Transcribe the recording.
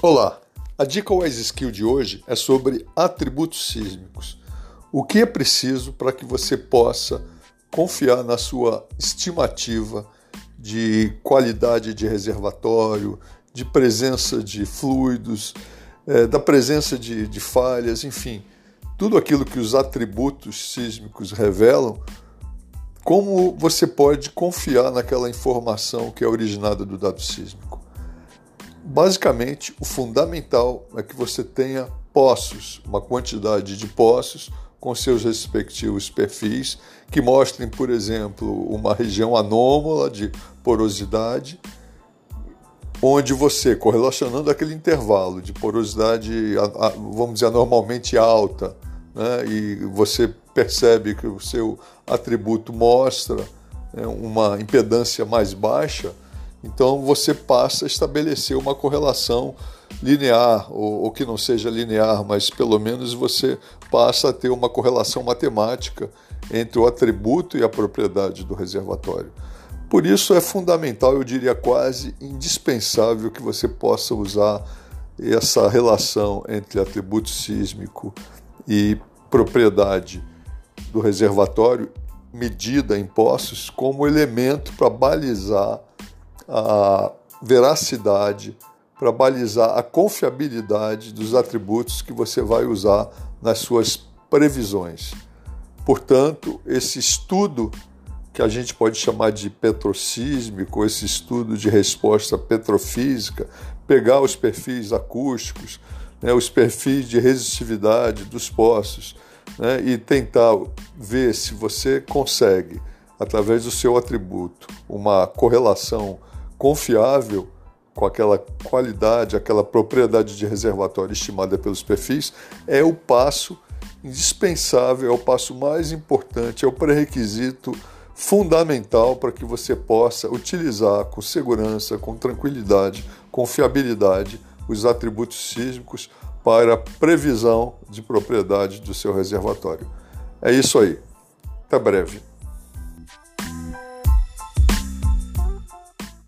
Olá, a dica Wise Skill de hoje é sobre atributos sísmicos. O que é preciso para que você possa confiar na sua estimativa de qualidade de reservatório, de presença de fluidos, é, da presença de, de falhas, enfim, tudo aquilo que os atributos sísmicos revelam, como você pode confiar naquela informação que é originada do dado sísmico. Basicamente, o fundamental é que você tenha poços, uma quantidade de poços com seus respectivos perfis, que mostrem, por exemplo, uma região anômala de porosidade, onde você, correlacionando aquele intervalo de porosidade, vamos dizer, normalmente alta, né, e você percebe que o seu atributo mostra né, uma impedância mais baixa, então você passa a estabelecer uma correlação linear, ou, ou, que não seja linear, mas pelo menos você passa a ter uma correlação matemática entre o atributo e a propriedade do reservatório. Por isso é fundamental, eu diria quase indispensável, que você possa usar essa relação entre atributo sísmico e propriedade do reservatório medida em poços como elemento para balizar a veracidade, para balizar a confiabilidade dos atributos que você vai usar nas suas previsões. Portanto, esse estudo que a gente pode chamar de petrocísmico, esse estudo de resposta petrofísica, pegar os perfis acústicos, né, os perfis de resistividade dos poços né, e tentar ver se você consegue, através do seu atributo, uma correlação confiável com aquela qualidade, aquela propriedade de reservatório estimada pelos perfis, é o passo indispensável, é o passo mais importante, é o pré-requisito fundamental para que você possa utilizar com segurança, com tranquilidade, com fiabilidade os atributos sísmicos para previsão de propriedade do seu reservatório. É isso aí. Até breve.